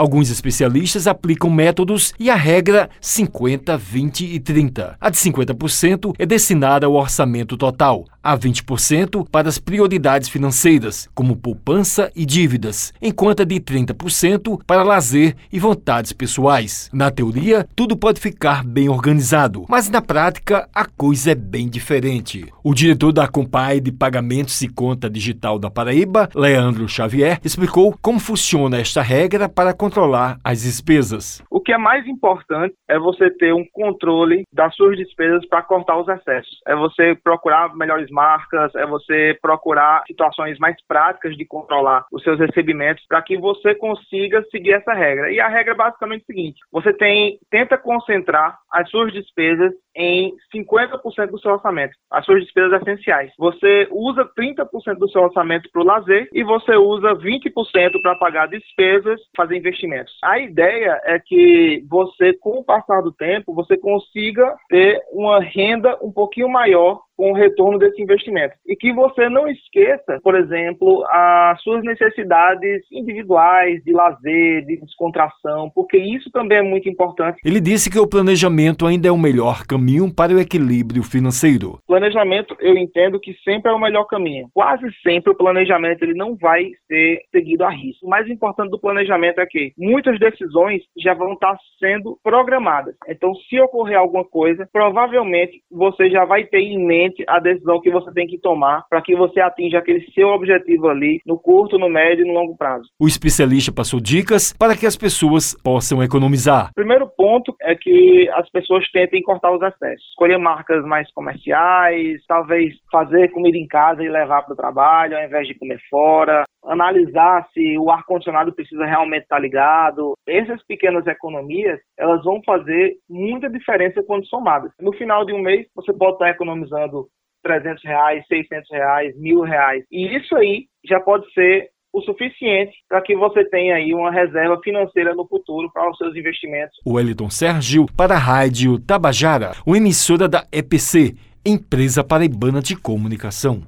Alguns especialistas aplicam métodos e a regra 50, 20 e 30. A de 50% é destinada ao orçamento total, a 20% para as prioridades financeiras, como poupança e dívidas, enquanto a de 30% para lazer e vontades pessoais. Na teoria, tudo pode ficar bem organizado, mas na prática a coisa é bem diferente. O diretor da Compai de Pagamentos e Conta Digital da Paraíba, Leandro Xavier, explicou como funciona esta regra para controlar as despesas. O que é mais importante é você ter um controle das suas despesas para cortar os excessos. É você procurar melhores marcas, é você procurar situações mais práticas de controlar os seus recebimentos para que você consiga seguir essa regra. E a regra é basicamente o seguinte: você tem tenta concentrar as suas despesas em 50% do seu orçamento, as suas despesas essenciais. Você usa 30% do seu orçamento para o lazer e você usa 20% para pagar despesas, fazer investimentos. A ideia é que você, com o passar do tempo, você consiga ter uma renda um pouquinho maior com o retorno desse investimento. E que você não esqueça, por exemplo, as suas necessidades individuais de lazer, de descontração, porque isso também é muito importante. Ele disse que o planejamento ainda é o melhor caminho para o equilíbrio financeiro. Planejamento, eu entendo que sempre é o melhor caminho. Quase sempre o planejamento ele não vai ser seguido a risco. O mais importante do planejamento é que muitas decisões já vão estar sendo programadas. Então, se ocorrer alguma coisa, provavelmente você já vai ter em mente a decisão que você tem que tomar para que você atinja aquele seu objetivo ali no curto, no médio e no longo prazo. O especialista passou dicas para que as pessoas possam economizar. Primeiro ponto é que as pessoas tentem cortar os excessos. Escolher marcas mais comerciais, talvez fazer comida em casa e levar para o trabalho ao invés de comer fora, analisar se o ar-condicionado precisa realmente estar ligado. Essas pequenas economias, elas vão fazer muita diferença quando somadas. No final de um mês, você pode estar economizando 300 reais, 600 reais, mil reais. E isso aí já pode ser o suficiente para que você tenha aí uma reserva financeira no futuro para os seus investimentos. O Wellington Sérgio para a Rádio Tabajara, uma emissora da EPC, Empresa Paraibana de Comunicação.